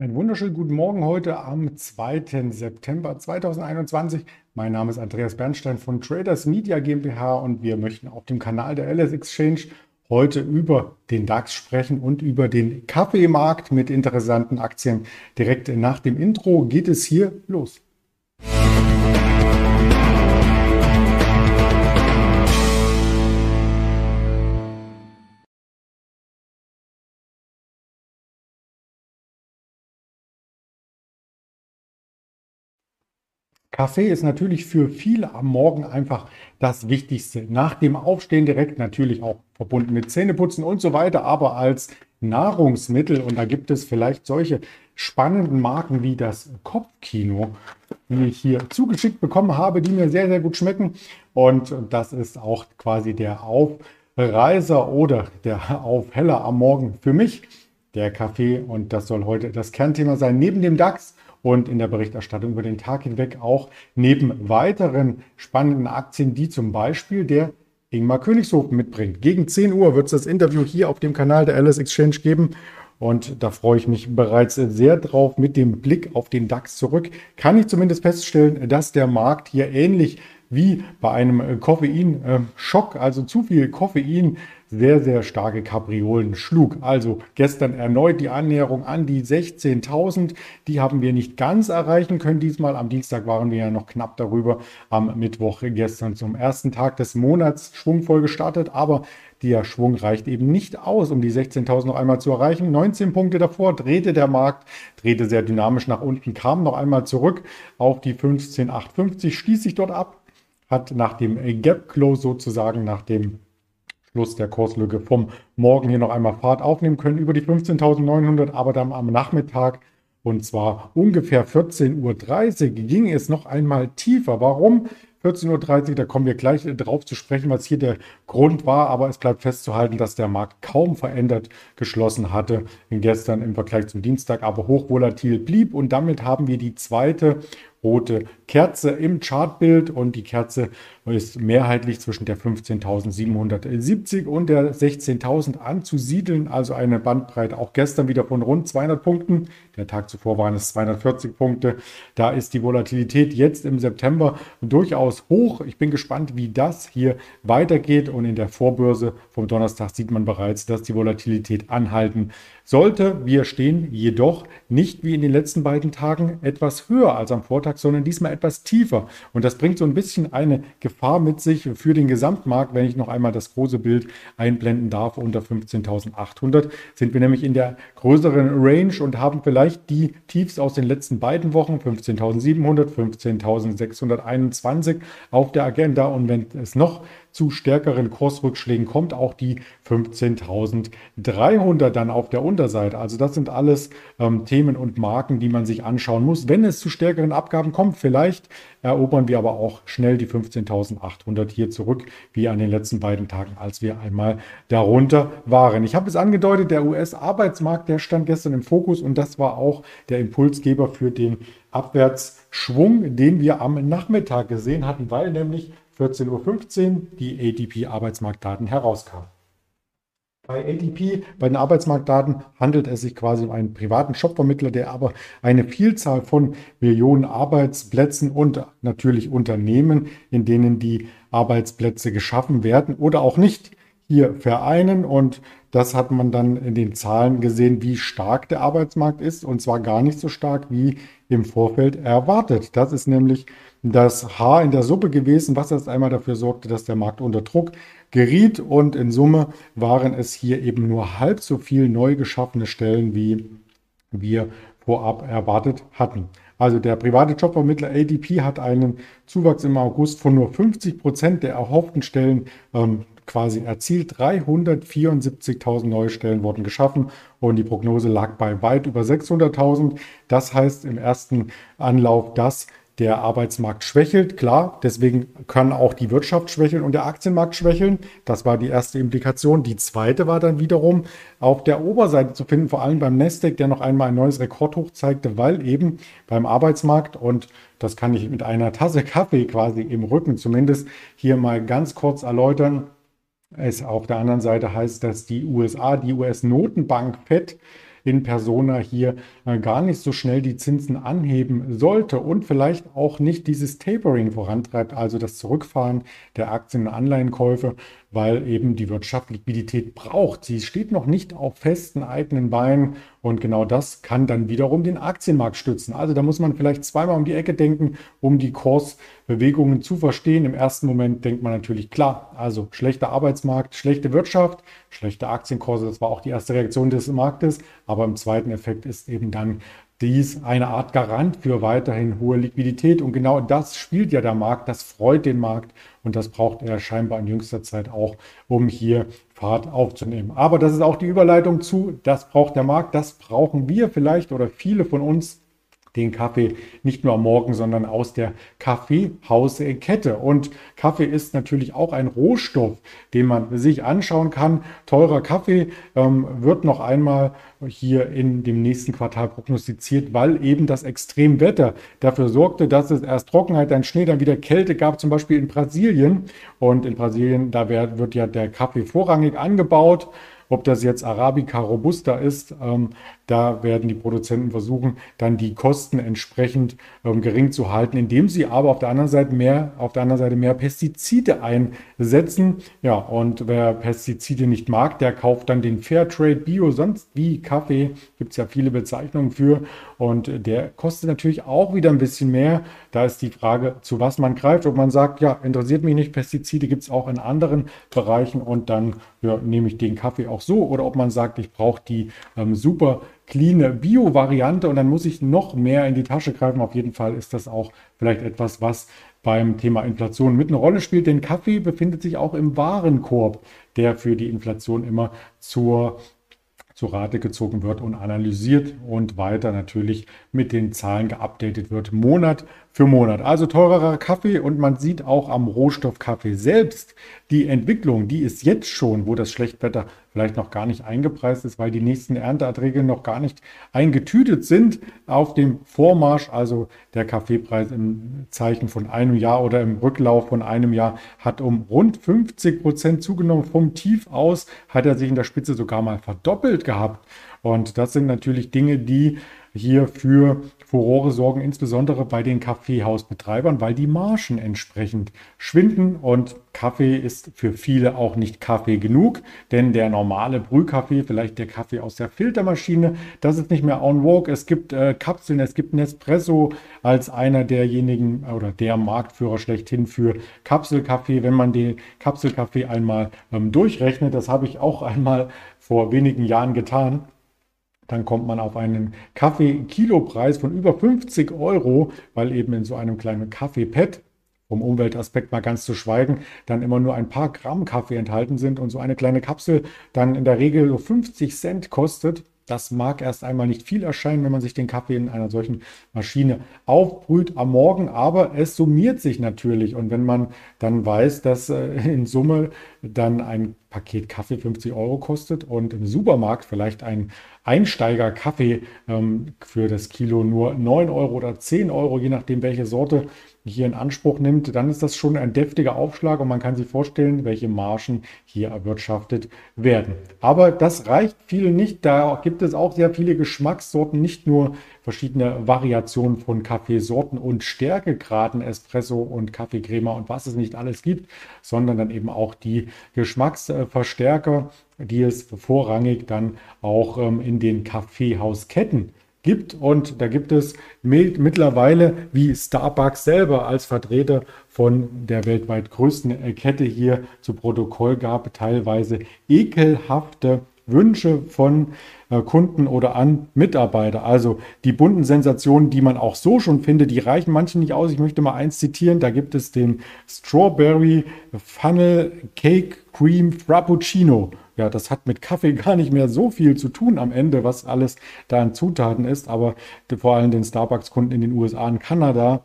Einen wunderschönen guten Morgen heute am 2. September 2021. Mein Name ist Andreas Bernstein von Traders Media GmbH und wir möchten auf dem Kanal der LS Exchange heute über den DAX sprechen und über den Kaffeemarkt mit interessanten Aktien. Direkt nach dem Intro geht es hier los. Kaffee ist natürlich für viele am Morgen einfach das Wichtigste. Nach dem Aufstehen direkt natürlich auch verbunden mit Zähneputzen und so weiter, aber als Nahrungsmittel. Und da gibt es vielleicht solche spannenden Marken wie das Kopfkino, die ich hier zugeschickt bekommen habe, die mir sehr, sehr gut schmecken. Und das ist auch quasi der Aufreißer oder der Aufheller am Morgen für mich, der Kaffee. Und das soll heute das Kernthema sein. Neben dem DAX und in der Berichterstattung über den Tag hinweg auch neben weiteren spannenden Aktien, die zum Beispiel der Ingmar Königshofen mitbringt. Gegen 10 Uhr wird es das Interview hier auf dem Kanal der Alice Exchange geben. Und da freue ich mich bereits sehr drauf. Mit dem Blick auf den DAX zurück kann ich zumindest feststellen, dass der Markt hier ähnlich wie bei einem Koffeinschock, also zu viel Koffein, sehr, sehr starke Kapriolen schlug. Also gestern erneut die Annäherung an die 16.000. Die haben wir nicht ganz erreichen können diesmal. Am Dienstag waren wir ja noch knapp darüber. Am Mittwoch gestern zum ersten Tag des Monats schwungvoll gestartet. Aber der Schwung reicht eben nicht aus, um die 16.000 noch einmal zu erreichen. 19 Punkte davor drehte der Markt, drehte sehr dynamisch nach unten, kam noch einmal zurück auf die 15.850, stieß sich dort ab, hat nach dem Gap Close sozusagen, nach dem Schluss der Kurslücke vom Morgen hier noch einmal Fahrt aufnehmen können über die 15.900, aber dann am Nachmittag und zwar ungefähr 14.30 Uhr ging es noch einmal tiefer. Warum? 14.30 Uhr, da kommen wir gleich drauf zu sprechen, was hier der Grund war, aber es bleibt festzuhalten, dass der Markt kaum verändert geschlossen hatte gestern im Vergleich zum Dienstag, aber hochvolatil blieb und damit haben wir die zweite rote Kerze im Chartbild und die Kerze ist mehrheitlich zwischen der 15.770 und der 16.000 anzusiedeln, also eine Bandbreite auch gestern wieder von rund 200 Punkten. Der Tag zuvor waren es 240 Punkte. Da ist die Volatilität jetzt im September durchaus hoch. Ich bin gespannt, wie das hier weitergeht und in der Vorbörse vom Donnerstag sieht man bereits, dass die Volatilität anhalten sollte. Wir stehen jedoch nicht wie in den letzten beiden Tagen etwas höher als am Vortag, sondern diesmal etwas tiefer. Und das bringt so ein bisschen eine Gefahr mit sich für den Gesamtmarkt. Wenn ich noch einmal das große Bild einblenden darf, unter 15.800 sind wir nämlich in der größeren Range und haben vielleicht die Tiefs aus den letzten beiden Wochen, 15.700, 15.621 auf der Agenda. Und wenn es noch zu stärkeren Kursrückschlägen kommt auch die 15.300 dann auf der Unterseite. Also das sind alles ähm, Themen und Marken, die man sich anschauen muss. Wenn es zu stärkeren Abgaben kommt, vielleicht erobern wir aber auch schnell die 15.800 hier zurück, wie an den letzten beiden Tagen, als wir einmal darunter waren. Ich habe es angedeutet, der US-Arbeitsmarkt, der stand gestern im Fokus und das war auch der Impulsgeber für den Abwärtsschwung, den wir am Nachmittag gesehen hatten, weil nämlich 14.15 Uhr die ADP-Arbeitsmarktdaten herauskamen. Bei ADP, bei den Arbeitsmarktdaten, handelt es sich quasi um einen privaten Shopvermittler, der aber eine Vielzahl von Millionen Arbeitsplätzen und natürlich Unternehmen, in denen die Arbeitsplätze geschaffen werden oder auch nicht, hier vereinen. Und das hat man dann in den Zahlen gesehen, wie stark der Arbeitsmarkt ist. Und zwar gar nicht so stark wie im Vorfeld erwartet. Das ist nämlich das Haar in der Suppe gewesen, was erst einmal dafür sorgte, dass der Markt unter Druck geriet. Und in Summe waren es hier eben nur halb so viel neu geschaffene Stellen, wie wir vorab erwartet hatten. Also der private Jobvermittler ADP hat einen Zuwachs im August von nur 50 Prozent der erhofften Stellen ähm, quasi erzielt. 374.000 neue Stellen wurden geschaffen und die Prognose lag bei weit über 600.000. Das heißt im ersten Anlauf, dass der Arbeitsmarkt schwächelt. Klar, deswegen kann auch die Wirtschaft schwächeln und der Aktienmarkt schwächeln. Das war die erste Implikation. Die zweite war dann wiederum auf der Oberseite zu finden, vor allem beim Nasdaq, der noch einmal ein neues Rekordhoch zeigte, weil eben beim Arbeitsmarkt und das kann ich mit einer Tasse Kaffee quasi im Rücken zumindest hier mal ganz kurz erläutern. Es auf der anderen Seite heißt, dass die USA, die US-Notenbank FED, in Persona hier äh, gar nicht so schnell die Zinsen anheben sollte und vielleicht auch nicht dieses Tapering vorantreibt, also das Zurückfahren der Aktien- und Anleihenkäufe, weil eben die Wirtschaft Liquidität braucht. Sie steht noch nicht auf festen eigenen Beinen und genau das kann dann wiederum den Aktienmarkt stützen. Also da muss man vielleicht zweimal um die Ecke denken, um die Kursbewegungen zu verstehen. Im ersten Moment denkt man natürlich klar, also schlechter Arbeitsmarkt, schlechte Wirtschaft, schlechte Aktienkurse, das war auch die erste Reaktion des Marktes. Aber im zweiten Effekt ist eben dann dies eine Art Garant für weiterhin hohe Liquidität. Und genau das spielt ja der Markt, das freut den Markt und das braucht er scheinbar in jüngster Zeit auch, um hier Fahrt aufzunehmen. Aber das ist auch die Überleitung zu, das braucht der Markt, das brauchen wir vielleicht oder viele von uns den Kaffee nicht nur am Morgen, sondern aus der Kaffeehauskette. Und Kaffee ist natürlich auch ein Rohstoff, den man sich anschauen kann. Teurer Kaffee ähm, wird noch einmal hier in dem nächsten Quartal prognostiziert, weil eben das Extremwetter dafür sorgte, dass es erst Trockenheit, dann Schnee, dann wieder Kälte gab, zum Beispiel in Brasilien. Und in Brasilien, da wird ja der Kaffee vorrangig angebaut. Ob das jetzt Arabica Robusta ist, ähm, da werden die Produzenten versuchen, dann die Kosten entsprechend ähm, gering zu halten, indem sie aber auf der anderen Seite mehr, auf der anderen Seite mehr Pestizide einsetzen. Ja, und wer Pestizide nicht mag, der kauft dann den Fairtrade Bio, sonst wie Kaffee. Gibt es ja viele Bezeichnungen für. Und der kostet natürlich auch wieder ein bisschen mehr. Da ist die Frage, zu was man greift. Ob man sagt, ja, interessiert mich nicht, Pestizide gibt es auch in anderen Bereichen und dann ja, nehme ich den Kaffee auch so. Oder ob man sagt, ich brauche die ähm, super clean Bio-Variante und dann muss ich noch mehr in die Tasche greifen. Auf jeden Fall ist das auch vielleicht etwas, was beim Thema Inflation mit einer Rolle spielt. Denn Kaffee befindet sich auch im Warenkorb, der für die Inflation immer zur zur Rate gezogen wird und analysiert und weiter natürlich mit den Zahlen geupdatet wird, Monat für Monat. Also teurerer Kaffee und man sieht auch am Rohstoff Kaffee selbst die Entwicklung, die ist jetzt schon, wo das Schlechtwetter vielleicht noch gar nicht eingepreist ist, weil die nächsten Ernteerträge noch gar nicht eingetütet sind auf dem Vormarsch. Also der Kaffeepreis im Zeichen von einem Jahr oder im Rücklauf von einem Jahr hat um rund 50 Prozent zugenommen. Vom Tief aus hat er sich in der Spitze sogar mal verdoppelt gehabt. Und das sind natürlich Dinge, die hier für Furore sorgen, insbesondere bei den Kaffeehausbetreibern, weil die Margen entsprechend schwinden und Kaffee ist für viele auch nicht Kaffee genug, denn der normale Brühkaffee, vielleicht der Kaffee aus der Filtermaschine, das ist nicht mehr on vogue. Es gibt äh, Kapseln, es gibt Nespresso als einer derjenigen oder der Marktführer schlechthin für Kapselkaffee. Wenn man den Kapselkaffee einmal ähm, durchrechnet, das habe ich auch einmal vor wenigen Jahren getan, dann kommt man auf einen Kaffee-Kilopreis von über 50 Euro, weil eben in so einem kleinen Kaffee-Pad, vom Umweltaspekt mal ganz zu schweigen, dann immer nur ein paar Gramm Kaffee enthalten sind und so eine kleine Kapsel dann in der Regel so 50 Cent kostet. Das mag erst einmal nicht viel erscheinen, wenn man sich den Kaffee in einer solchen Maschine aufbrüht am Morgen, aber es summiert sich natürlich. Und wenn man dann weiß, dass äh, in Summe dann ein Paket Kaffee 50 Euro kostet und im Supermarkt vielleicht ein Einsteiger-Kaffee ähm, für das Kilo nur 9 Euro oder 10 Euro, je nachdem, welche Sorte hier in Anspruch nimmt, dann ist das schon ein deftiger Aufschlag und man kann sich vorstellen, welche Margen hier erwirtschaftet werden. Aber das reicht vielen nicht. Da gibt es auch sehr viele Geschmackssorten, nicht nur verschiedene Variationen von Kaffeesorten und Stärkegraden, Espresso und Kaffeecrema und was es nicht alles gibt, sondern dann eben auch die Geschmacksverstärker, die es vorrangig dann auch ähm, in den Kaffeehausketten gibt. Und da gibt es mittlerweile wie Starbucks selber als Vertreter von der weltweit größten Kette hier zu Protokoll gab, teilweise ekelhafte Wünsche von äh, Kunden oder an Mitarbeiter. Also die bunten Sensationen, die man auch so schon findet, die reichen manchen nicht aus. Ich möchte mal eins zitieren. Da gibt es den Strawberry Funnel Cake Cream Frappuccino. Ja, das hat mit Kaffee gar nicht mehr so viel zu tun am Ende, was alles da an Zutaten ist. Aber vor allem den Starbucks-Kunden in den USA und Kanada,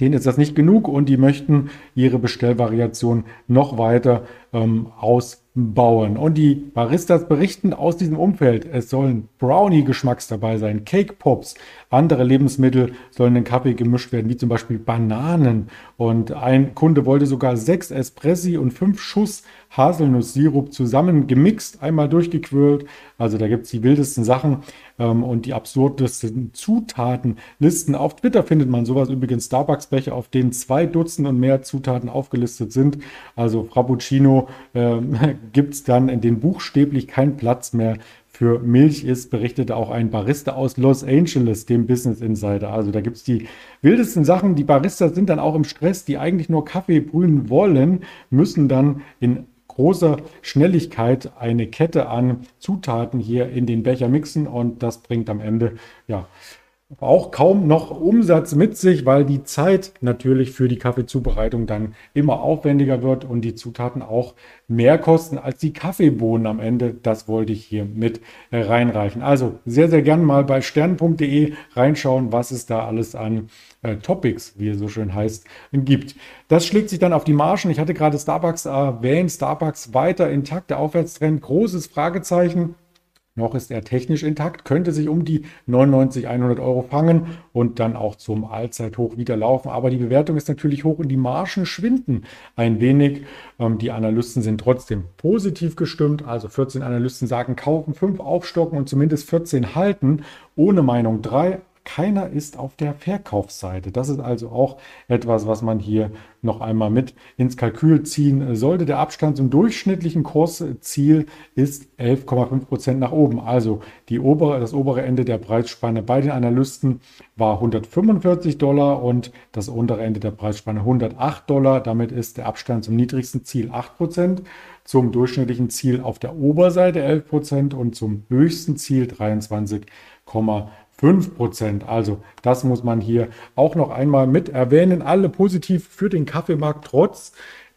denen ist das nicht genug und die möchten ihre Bestellvariation noch weiter ähm, aus bauen. Und die Baristas berichten aus diesem Umfeld, es sollen Brownie-Geschmacks dabei sein, Cake Pops, andere Lebensmittel sollen in den Kaffee gemischt werden, wie zum Beispiel Bananen. Und ein Kunde wollte sogar sechs Espressi und fünf Schuss Haselnusssirup zusammen gemixt, einmal durchgequirlt. Also da gibt es die wildesten Sachen ähm, und die absurdesten Zutatenlisten. Auf Twitter findet man sowas übrigens Starbucks-Becher, auf denen zwei Dutzend und mehr Zutaten aufgelistet sind. Also Frappuccino äh, gibt es dann in den buchstäblich keinen Platz mehr für Milch ist, berichtete auch ein Barista aus Los Angeles, dem Business Insider. Also da gibt es die wildesten Sachen. Die Baristas sind dann auch im Stress, die eigentlich nur Kaffee brühen wollen, müssen dann in großer Schnelligkeit eine Kette an Zutaten hier in den Becher mixen und das bringt am Ende ja auch kaum noch Umsatz mit sich, weil die Zeit natürlich für die Kaffeezubereitung dann immer aufwendiger wird und die Zutaten auch mehr kosten als die Kaffeebohnen am Ende. Das wollte ich hier mit reinreichen. Also sehr, sehr gern mal bei stern.de reinschauen, was es da alles an äh, Topics, wie es so schön heißt, gibt. Das schlägt sich dann auf die Margen. Ich hatte gerade Starbucks erwähnt. Starbucks weiter intakt, der Aufwärtstrend, großes Fragezeichen. Noch ist er technisch intakt, könnte sich um die 99, 100 Euro fangen und dann auch zum Allzeithoch wieder laufen. Aber die Bewertung ist natürlich hoch und die Margen schwinden ein wenig. Ähm, die Analysten sind trotzdem positiv gestimmt. Also 14 Analysten sagen kaufen, 5 aufstocken und zumindest 14 halten. Ohne Meinung 3 keiner ist auf der Verkaufsseite. Das ist also auch etwas, was man hier noch einmal mit ins Kalkül ziehen sollte. Der Abstand zum durchschnittlichen Kursziel ist 11,5 Prozent nach oben. Also obere, das obere Ende der Preisspanne bei den Analysten war 145 Dollar und das untere Ende der Preisspanne 108 Dollar. Damit ist der Abstand zum niedrigsten Ziel 8 Prozent zum durchschnittlichen Ziel auf der Oberseite 11 Prozent und zum höchsten Ziel 23,5 5 Prozent. Also das muss man hier auch noch einmal mit erwähnen. Alle positiv für den Kaffeemarkt trotz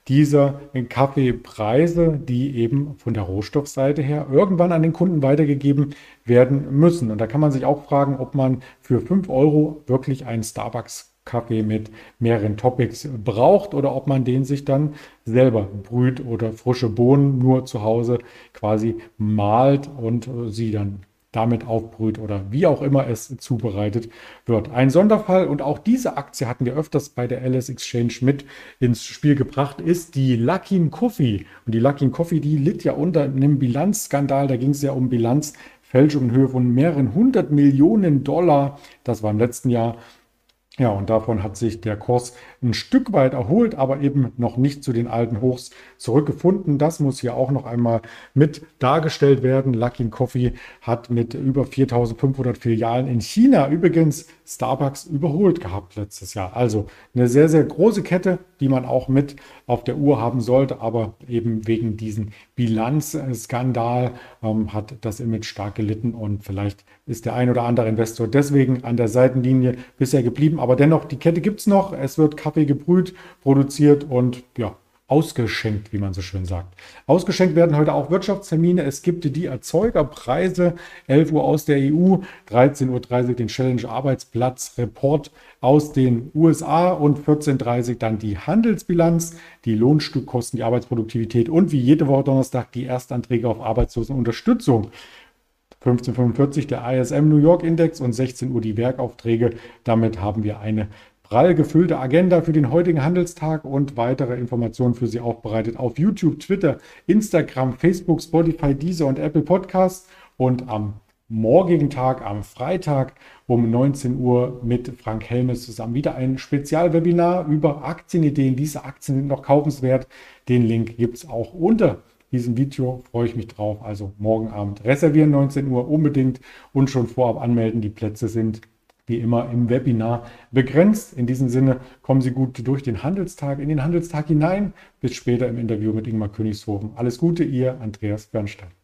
dieser Kaffeepreise, die eben von der Rohstoffseite her irgendwann an den Kunden weitergegeben werden müssen. Und da kann man sich auch fragen, ob man für 5 Euro wirklich einen Starbucks Kaffee mit mehreren Topics braucht oder ob man den sich dann selber brüht oder frische Bohnen nur zu Hause quasi malt und sie dann damit aufbrüht oder wie auch immer es zubereitet wird. Ein Sonderfall und auch diese Aktie hatten wir öfters bei der LS Exchange mit ins Spiel gebracht, ist die Luckin Coffee. Und die Luckin Coffee, die litt ja unter einem Bilanzskandal, da ging es ja um Bilanzfälschung in Höhe von mehreren hundert Millionen Dollar. Das war im letzten Jahr ja, und davon hat sich der Kurs ein Stück weit erholt, aber eben noch nicht zu den alten Hochs zurückgefunden. Das muss hier auch noch einmal mit dargestellt werden. Luckin Coffee hat mit über 4500 Filialen in China übrigens Starbucks überholt gehabt letztes Jahr. Also eine sehr, sehr große Kette, die man auch mit auf der Uhr haben sollte, aber eben wegen diesem Bilanzskandal ähm, hat das Image stark gelitten und vielleicht ist der ein oder andere Investor deswegen an der Seitenlinie bisher geblieben. Aber dennoch, die Kette gibt es noch. Es wird Kaffee gebrüht, produziert und ja, ausgeschenkt, wie man so schön sagt. Ausgeschenkt werden heute auch Wirtschaftstermine. Es gibt die Erzeugerpreise, 11 Uhr aus der EU, 13.30 Uhr den Challenge Arbeitsplatz Report aus den USA und 14.30 Uhr dann die Handelsbilanz, die Lohnstückkosten, die Arbeitsproduktivität und wie jede Woche Donnerstag die Erstanträge auf Arbeitslosenunterstützung. 1545 der ISM New York Index und 16 Uhr die Werkaufträge. Damit haben wir eine prall gefüllte Agenda für den heutigen Handelstag und weitere Informationen für Sie aufbereitet auf YouTube, Twitter, Instagram, Facebook, Spotify, Deezer und Apple Podcasts. Und am morgigen Tag, am Freitag um 19 Uhr mit Frank Helmes zusammen wieder ein Spezialwebinar über Aktienideen. Diese Aktien sind noch kaufenswert. Den Link gibt es auch unter diesem Video. Freue ich mich drauf. Also morgen Abend reservieren 19 Uhr unbedingt und schon vorab anmelden. Die Plätze sind wie immer im Webinar begrenzt. In diesem Sinne kommen Sie gut durch den Handelstag, in den Handelstag hinein. Bis später im Interview mit Ingmar Königshofen. Alles Gute, Ihr Andreas Bernstein.